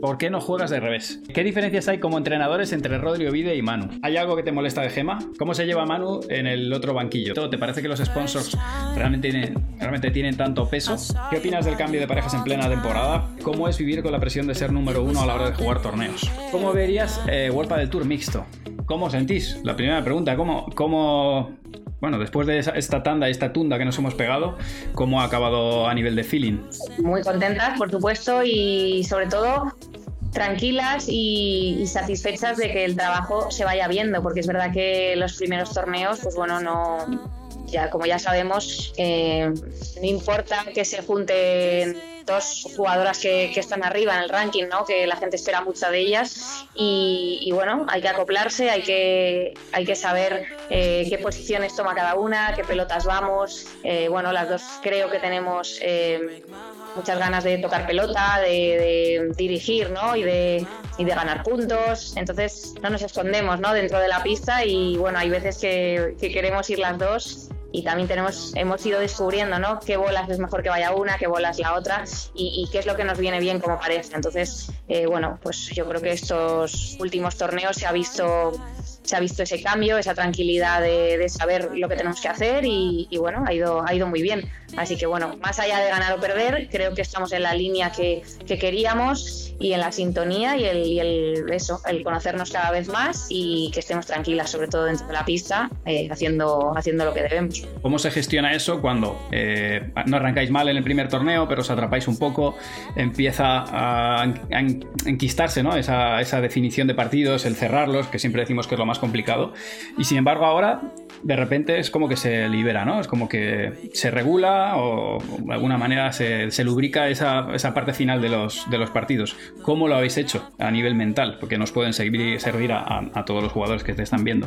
¿Por qué no juegas de revés? ¿Qué diferencias hay como entrenadores entre Rodri Ovide y Manu? ¿Hay algo que te molesta de Gema? ¿Cómo se lleva Manu en el otro banquillo? ¿Te parece que los sponsors realmente tienen, realmente tienen tanto peso? ¿Qué opinas del cambio de parejas en plena temporada? ¿Cómo es vivir con la presión de ser número uno a la hora de jugar torneos? ¿Cómo verías eh, World del Tour mixto? ¿Cómo sentís? La primera pregunta, ¿cómo, cómo bueno, después de esta tanda, esta tunda que nos hemos pegado, ¿cómo ha acabado a nivel de feeling? Muy contentas, por supuesto, y sobre todo tranquilas y, satisfechas de que el trabajo se vaya viendo, porque es verdad que los primeros torneos, pues bueno, no, ya como ya sabemos, eh, no importa que se junten dos jugadoras que, están arriba en el ranking, ¿no? que la gente espera mucho de ellas y, bueno, hay que acoplarse, hay que, hay que saber eh, qué posiciones toma cada una, qué pelotas vamos. Eh, bueno, las dos creo que tenemos eh, muchas ganas de tocar pelota, de, dirigir ¿no? y, de, y de ganar puntos. Entonces no nos escondemos ¿no? dentro de la pista y bueno, hay veces que, que queremos ir las dos y también tenemos, hemos ido descubriendo ¿no? qué bolas es mejor que vaya una, qué bolas la otra y, qué es lo que nos viene bien como pareja. Entonces, eh, bueno, pues yo creo que estos últimos torneos se ha visto se ha visto ese cambio, esa tranquilidad de, saber lo que tenemos que hacer y, bueno, ha ido, ha ido muy bien. Así que bueno, más allá de ganar o perder, creo que estamos en la línea que, que queríamos y en la sintonía y el, el, eso, el conocernos cada vez más y que estemos tranquilas, sobre todo dentro de la pista, eh, haciendo, haciendo lo que debemos. ¿Cómo se gestiona eso cuando eh, no arrancáis mal en el primer torneo, pero os atrapáis un poco, empieza a, enquistarse ¿no? esa, esa definición de partidos, el cerrarlos, que siempre decimos que es lo más complicado, y sin embargo ahora de repente es como que se libera, ¿no? Es como que se regula o de alguna manera se, lubrica esa, esa, parte final de los, de los partidos. ¿Cómo lo habéis hecho a nivel mental? Porque nos pueden servir, servir a, todos los jugadores que te están viendo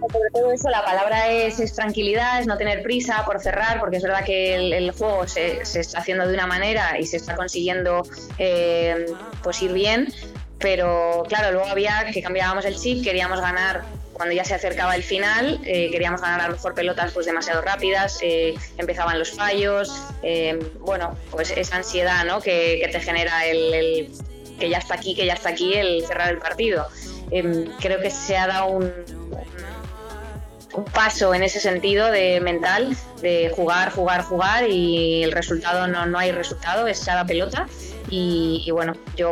sobre todo eso, la palabra es, tranquilidad, es no tener prisa por cerrar, porque es verdad que el, juego se, se, está haciendo de una manera y se está consiguiendo eh, pues ir bien, pero claro, luego había que cambiábamos el chip, queríamos ganar cuando ya se acercaba el final, eh, queríamos ganar a lo mejor pelotas pues demasiado rápidas, eh, empezaban los fallos, eh, bueno, pues esa ansiedad ¿no? que, te genera el, que ya está aquí, que ya está aquí el cerrar el partido. Em, creo que se ha dado un, un paso en ese sentido de mental, de jugar, jugar, jugar y el resultado no, no hay resultado, es cada pelota. Y, bueno, yo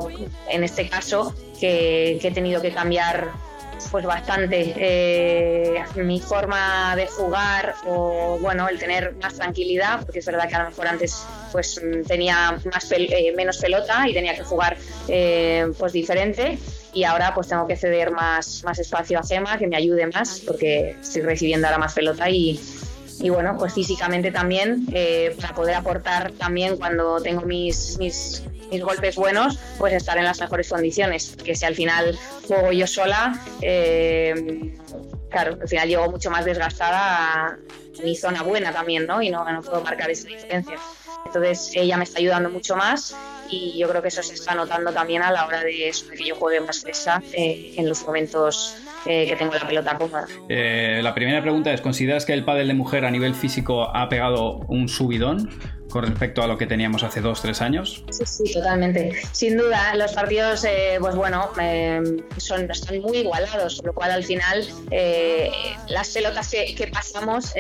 en este caso que, he tenido que cambiar pues bastante eh, mi forma de jugar o bueno el tener más tranquilidad porque es verdad que a lo mejor antes pues tenía más eh, menos pelota y tenía que jugar eh, pues diferente. Y ahora pues tengo que ceder más, más espacio a Gema que me ayude más porque estoy recibiendo ahora más pelota y, y bueno, pues físicamente también, para poder aportar también cuando tengo mis, mis mis golpes buenos, pues estar en las mejores condiciones. Que si al final juego yo sola, eh, claro, al final llego mucho más desgastada a mi zona buena también, ¿no? Y no, no puedo marcar esa diferencia. Entonces ella me está ayudando mucho más y yo creo que eso se está notando también a la hora de, que yo juegue más fresa eh, en los momentos eh, que tengo la pelota cómoda. la primera pregunta es, ¿consideras que el pádel de mujer a nivel físico ha pegado un subidón? Con respecto a lo que teníamos hace dos, tres años? Sí, sí, totalmente. Sin duda, los partidos, eh, pues bueno, eh, son, están muy igualados, lo cual al final eh, las pelotas que, pasamos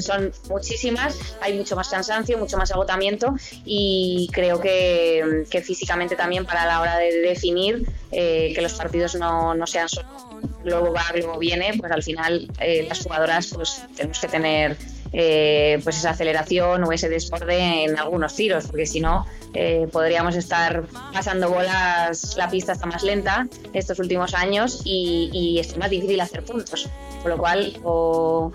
son muchísimas, hay mucho más cansancio, mucho más agotamiento y creo que, físicamente también para la hora de definir que los partidos no, no sean solo luego va, luego viene, pues al final las jugadoras pues tenemos que tener eh, pues esa aceleración o ese desborde en algunos tiros, porque si no eh, podríamos estar pasando bolas, la pista está más lenta estos últimos años y, es más difícil hacer puntos, con lo cual o,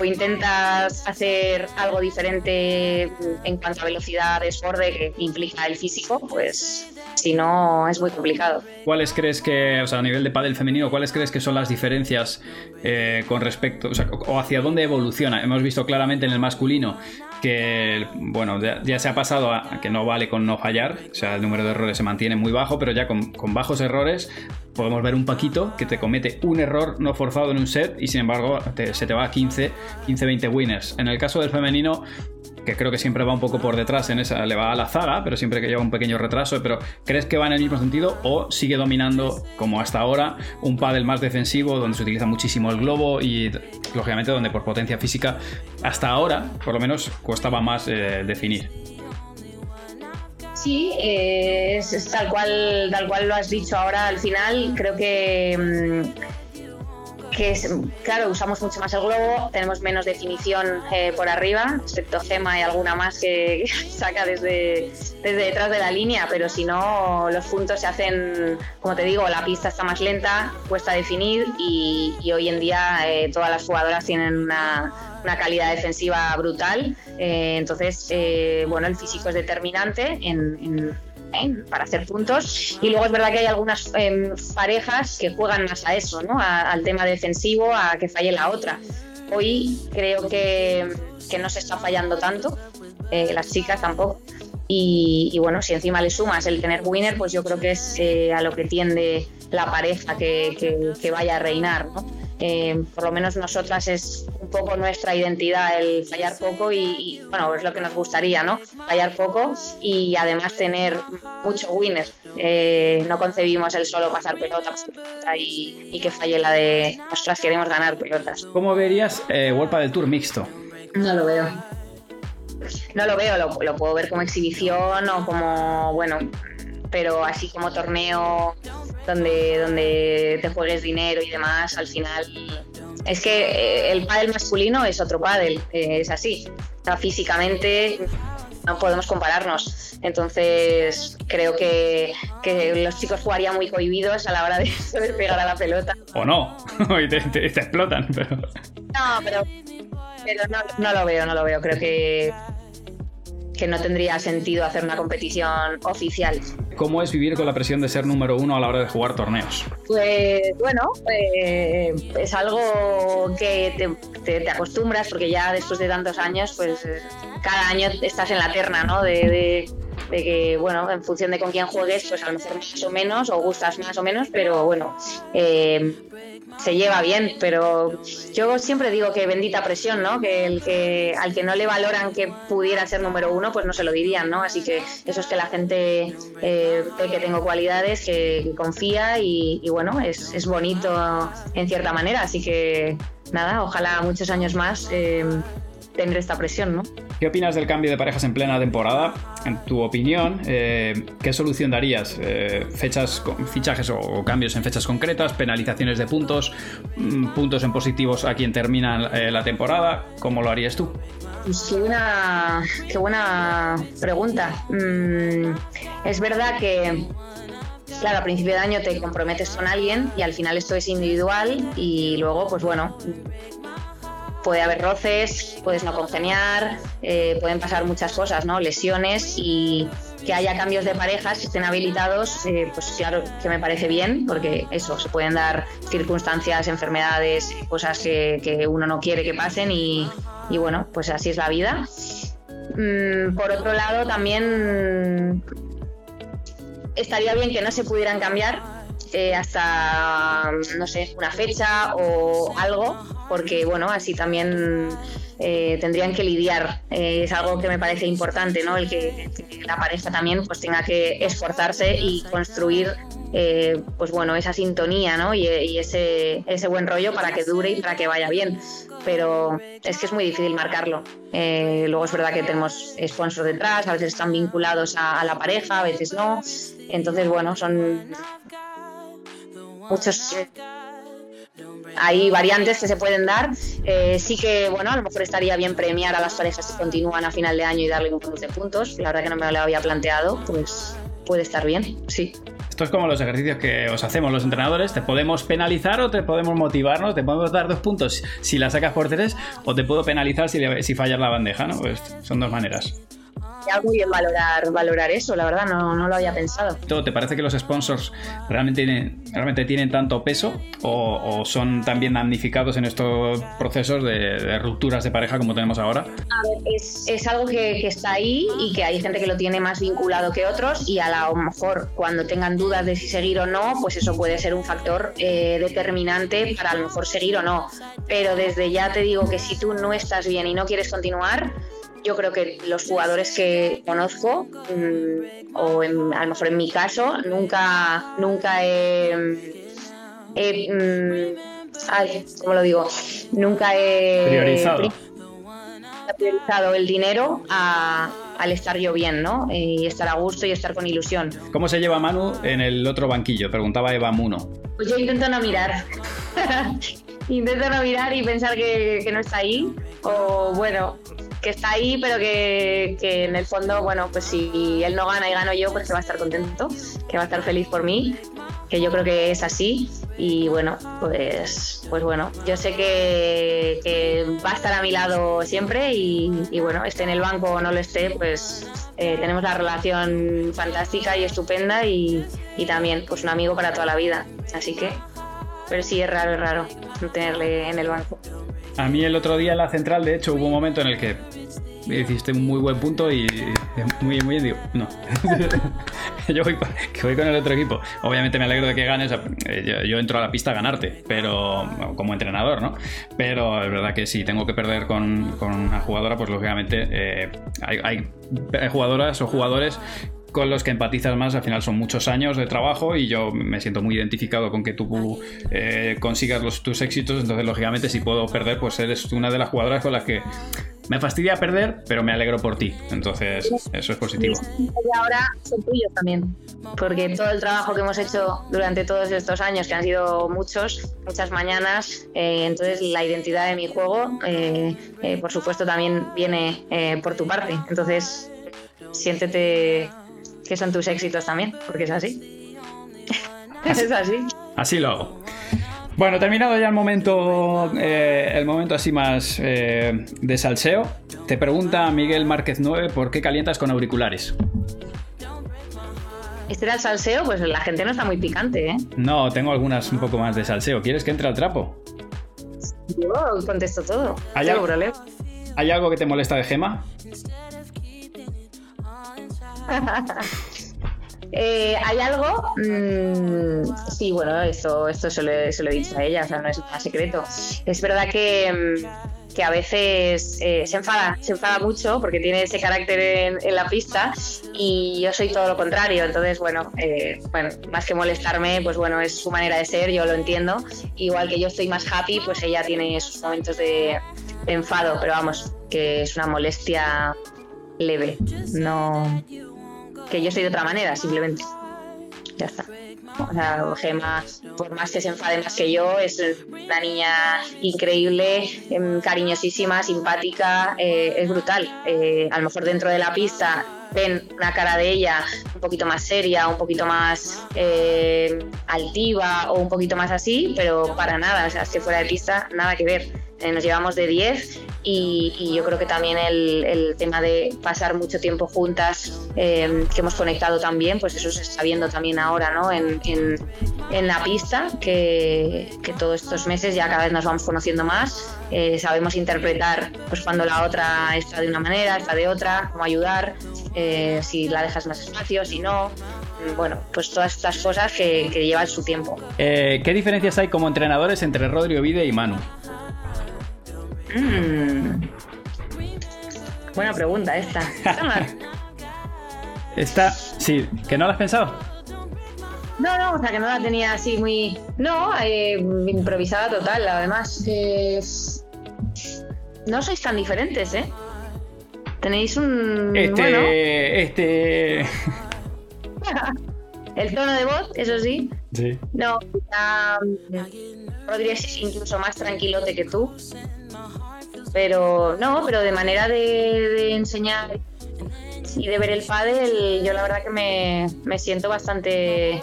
o intentas hacer algo diferente en cuanto a velocidad, desborde que implica el físico, pues si no es muy complicado. ¿Cuáles crees que, o sea, a nivel de pádel femenino, cuáles crees que son las diferencias eh, con respecto, o, hacia dónde evoluciona? Hemos visto claramente en el masculino que, bueno, ya, se ha pasado a, que no vale con no fallar, o sea, el número de errores se mantiene muy bajo, pero ya con, bajos errores podemos ver un Paquito que te comete un error no forzado en un set y sin embargo se te va a 15, 15-20 winners. En el caso del femenino, que creo que siempre va un poco por detrás en esa, le va a la zaga, pero siempre que lleva un pequeño retraso, pero ¿crees que va en el mismo sentido o sigue dominando como hasta ahora un pádel más defensivo donde se utiliza muchísimo el globo y lógicamente donde por potencia física hasta ahora por lo menos costaba más eh, definir? Sí, eh, tal cual, tal cual lo has dicho ahora al final. Creo que mm, es, claro, usamos mucho más el globo, tenemos menos definición eh, por arriba, excepto Gema y alguna más que, saca desde, desde detrás de la línea, pero si no, los puntos se hacen, como te digo, la pista está más lenta, cuesta definir y, hoy en día eh, todas las jugadoras tienen una, calidad defensiva brutal. Eh, entonces, bueno, el físico es determinante en para hacer puntos. Y luego es verdad que hay algunas em, parejas que juegan más a eso, ¿no? al tema defensivo, a que falle la otra. Hoy creo que, que no se está fallando tanto, eh, las chicas tampoco. Y, bueno, si encima le sumas el tener winner, pues yo creo que es eh, a lo que tiende la pareja que, que, que vaya a reinar, ¿no? Eh, por lo menos nosotras es un poco nuestra identidad el fallar poco y, bueno, es lo que nos gustaría, ¿no? Fallar poco y además tener mucho winner. Eh, no concebimos el solo pasar pelota, y, que falle la de nosotras queremos ganar pelotas. ¿Cómo verías eh, del Tour mixto? No lo veo. No lo veo, lo, lo puedo ver como exhibición o como, bueno, pero así como torneo donde, donde te juegues dinero y demás, al final es que eh, el pádel masculino es otro pádel, es así. O físicamente no podemos compararnos. Entonces creo que, los chicos jugarían muy cohibidos a la hora de pegar a la pelota. O no, y te, explotan. Pero... No, pero, pero no, no lo veo, no lo veo. Creo que que no tendría sentido hacer una competición oficial. ¿Cómo es vivir con la presión de ser número uno a la hora de jugar torneos? Pues bueno, eh, es algo que te, acostumbras porque ya después de tantos años, pues cada año estás en la terna, ¿no? de, que, bueno, en función de con quién juegues, pues a lo mejor más o menos, o gustas más o menos, pero bueno, eh, se lleva bien, pero yo siempre digo que bendita presión, ¿no? Que el que al que no le valoran que pudiera ser número uno, pues no se lo dirían, ¿no? Así que eso es que la gente eh, que tengo cualidades, que, confía y, bueno, es, es, bonito en cierta manera, así que nada, ojalá muchos años más. Eh, tener esta presión, ¿no? ¿Qué opinas del cambio de parejas en plena temporada? En tu opinión, eh, ¿qué solución darías? Eh, ¿Fechas, fichajes o, cambios en fechas concretas? ¿Penalizaciones de puntos? Mm, ¿Puntos en positivos a quien termina eh, la temporada? ¿Cómo lo harías tú? Pues qué buena, qué buena pregunta. Mm, es verdad que claro, a principio de año te comprometes con alguien y al final esto es individual y luego, pues bueno, puede haber roces, puedes no congeniar, eh, pueden pasar muchas cosas, ¿no? Lesiones y que haya cambios de parejas que estén habilitados, eh, pues claro que me parece bien, porque eso, se pueden dar circunstancias, enfermedades, cosas que, uno no quiere que pasen y, bueno, pues así es la vida. Mm, por otro lado, también estaría bien que no se pudieran cambiar eh, hasta, no sé, una fecha o algo, porque bueno, así también eh, tendrían que lidiar. Eh, es algo que me parece importante, ¿no? El que, la pareja también pues tenga que esforzarse y construir pues bueno, esa sintonía, ¿no? Y, ese, ese buen rollo para que dure y para que vaya bien. Pero es que es muy difícil marcarlo. luego es verdad que tenemos sponsors detrás, a veces están vinculados a la pareja, a veces no. Entonces, bueno, son muchos hay variantes que se pueden dar. Eh, sí que, bueno, a lo mejor estaría bien premiar a las parejas que continúan a final de año y darle un punto de puntos. La verdad que no me lo había planteado, pues puede estar bien, sí. Esto es como los ejercicios que os hacemos los entrenadores. Te podemos penalizar o te podemos motivar, Te podemos dar dos puntos si la sacas por tres o te puedo penalizar si, si fallas la bandeja, ¿no? Pues son dos maneras. Muy bien valorar, valorar eso, la verdad, no, no lo había pensado. ¿Te parece que los sponsors realmente tienen, realmente tienen tanto peso o, son también damnificados en estos procesos de, rupturas de pareja como tenemos ahora? A ver, es, es algo que, que, está ahí y que hay gente que lo tiene más vinculado que otros y a lo mejor cuando tengan dudas de si seguir o no, pues eso puede ser un factor eh, determinante para a lo mejor seguir o no. Pero desde ya te digo que si tú no estás bien y no quieres continuar, yo creo que los jugadores que conozco, mm, o a lo mejor en mi caso, nunca, nunca he, mm, ay, ¿cómo lo digo? Nunca he priorizado, priorizado el dinero al estar yo bien, ¿no? Y estar a gusto y estar con ilusión. ¿Cómo se lleva Manu en el otro banquillo? Preguntaba Eva Muno. Pues yo intento no mirar. intento no mirar y pensar que, que no está ahí. O bueno, que está ahí, pero que, en el fondo, bueno, pues si él no gana y gano yo, pues que va a estar contento, que va a estar feliz por mí, que yo creo que es así. Y bueno, pues, pues bueno, yo sé que, va a estar a mi lado siempre y, bueno, esté en el banco o no lo esté, pues eh, tenemos la relación fantástica y estupenda y, y también pues un amigo para toda la vida. Así que, pero sí es raro, es raro no tenerle en el banco. A mí el otro día en la central, de hecho, hubo un momento en el que hiciste un muy buen punto y muy bien, muy bien, digo, no. yo voy, que con el otro equipo. Obviamente me alegro de que ganes. Eh, yo, entro a la pista a ganarte, pero como entrenador, ¿no? Pero es verdad que si tengo que perder con, una jugadora, pues lógicamente eh, hay, hay jugadoras o jugadores con los que empatizas más, al final son muchos años de trabajo y yo me siento muy identificado con que tú eh, consigas los, tus éxitos, entonces lógicamente si puedo perder, pues eres una de las jugadoras con las que me fastidia perder, pero me alegro por ti, entonces eso es positivo. Y ahora son tuyos también, porque todo el trabajo que hemos hecho durante todos estos años, que han sido muchos, muchas mañanas, eh, entonces la identidad de mi juego, eh, por supuesto, también viene por tu parte, entonces siéntete que son tus éxitos también, porque es así. es así. Así lo hago. Bueno, terminado ya el momento, eh, el momento así más eh, de salseo. Te pregunta Miguel Márquez 9 por qué calientas con auriculares. Este era el salseo, pues la gente no está muy picante, ¿eh? No, tengo algunas un poco más de salseo. ¿Quieres que entre al trapo? Yo contesto todo. ¿Hay, algo, ¿Hay algo que te molesta de Gema? Eh, ¿Hay algo? Mm, sí, bueno, esto, esto se, lo, he dicho a ella, o sea, no es un secreto. Es verdad que, mm, que a veces eh, se enfada, se enfada mucho porque tiene ese carácter en, la pista y yo soy todo lo contrario. Entonces, bueno, eh, bueno, más que molestarme, pues bueno, es su manera de ser, yo lo entiendo. Igual que yo estoy más happy, pues ella tiene sus momentos de enfado, pero vamos, que es una molestia leve, no que yo soy de otra manera, simplemente. Ya está. O sea, Gema, por más que se enfade más que yo, es una niña increíble, em, cariñosísima, simpática, eh, es brutal. Eh, a lo mejor dentro de la pista ven una cara de ella un poquito más seria, un poquito más eh, altiva o un poquito más así, pero para nada, o sea, si fuera de pista, nada que ver. nos llevamos de 10 y, yo creo que también el, tema de pasar mucho tiempo juntas, em, que hemos conectado también, pues eso se está viendo también ahora ¿no? en, la pista, que, todos estos meses ya cada vez nos vamos conociendo más, eh, sabemos interpretar pues cuando la otra está de una manera, está de otra, cómo ayudar, eh, si la dejas más espacio, si no bueno, pues todas estas cosas que, llevan su tiempo. Eh, ¿Qué diferencias hay como entrenadores entre Rodrigo Vide y Manu? Mm. Buena pregunta esta. Esta, sí, ¿que no la has pensado? No, no, o sea que no la tenía así muy. No, eh, improvisada total, además. No sois tan diferentes, ¿eh? Tenéis un. Este. Este. El tono de voz, eso sí. Sí. No, Rodríguez es incluso más tranquilote que tú. Pero no, pero de manera de, enseñar y de ver el pádel, yo la verdad que me, siento bastante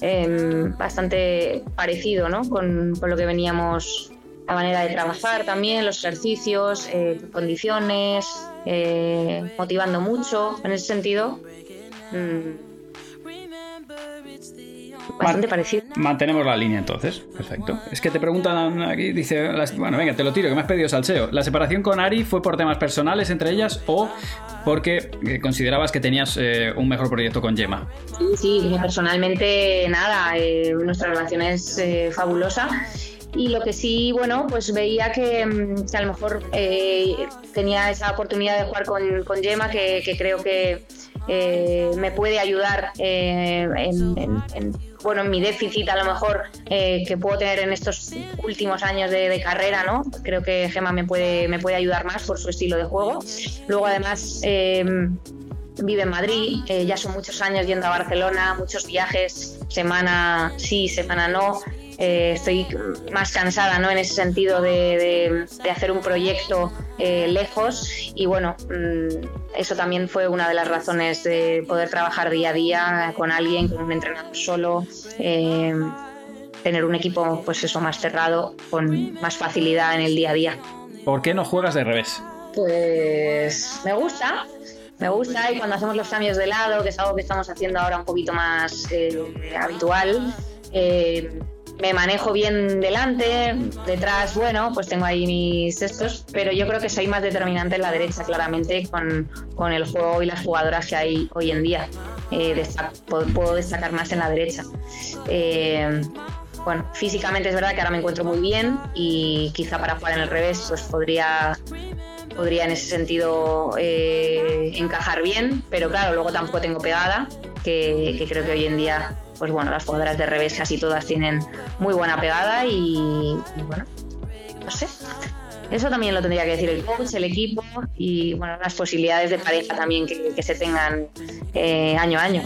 em, bastante parecido ¿no? con, lo que veníamos la manera de trabajar también, los ejercicios, eh, condiciones, eh, motivando mucho. En ese sentido, mm, bastante parecido. Mantenemos la línea entonces. Perfecto. Es que te preguntan aquí, dice, bueno, venga, te lo tiro, que me has pedido salseo. ¿La separación con Ari fue por temas personales entre ellas o porque eh, considerabas que tenías eh, un mejor proyecto con Gemma? Sí, personalmente nada, eh, nuestra relación es fabulosa y lo que sí, bueno, pues veía que, mm, a lo mejor tenía esa oportunidad de jugar con, con Gemma, que, creo que me puede ayudar en, bueno, en mi déficit a lo mejor eh, que puedo tener en estos últimos años de, carrera, ¿no? Creo que Gema me puede, me puede ayudar más por su estilo de juego. Luego además eh, vive en Madrid, eh, ya son muchos años yendo a Barcelona, muchos viajes, semana sí, semana no. Eh, estoy más cansada ¿no? en ese sentido de, hacer un proyecto eh, lejos y bueno, mm, eso también fue una de las razones de poder trabajar día a día con alguien, con un entrenador solo, eh, tener un equipo pues eso más cerrado, con más facilidad en el día a día. ¿Por qué no juegas de revés? Pues me gusta, me gusta y cuando hacemos los cambios de lado, que es algo que estamos haciendo ahora un poquito más habitual, me manejo bien delante, detrás, bueno, pues tengo ahí mis estos, pero yo creo que soy más determinante en la derecha, claramente, con, con el juego y las jugadoras que hay hoy en día. Eh, puedo, destacar más en la derecha. Eh, bueno, físicamente es verdad que ahora me encuentro muy bien y quizá para jugar en el revés pues podría podría en ese sentido eh, encajar bien, pero claro, luego tampoco tengo pegada, que, que creo que hoy en día pues bueno, las jugadoras de revés casi todas tienen muy buena pegada y, bueno, no sé. Eso también lo tendría que decir el coach, el equipo y bueno, las posibilidades de pareja también que, se tengan eh, año a año.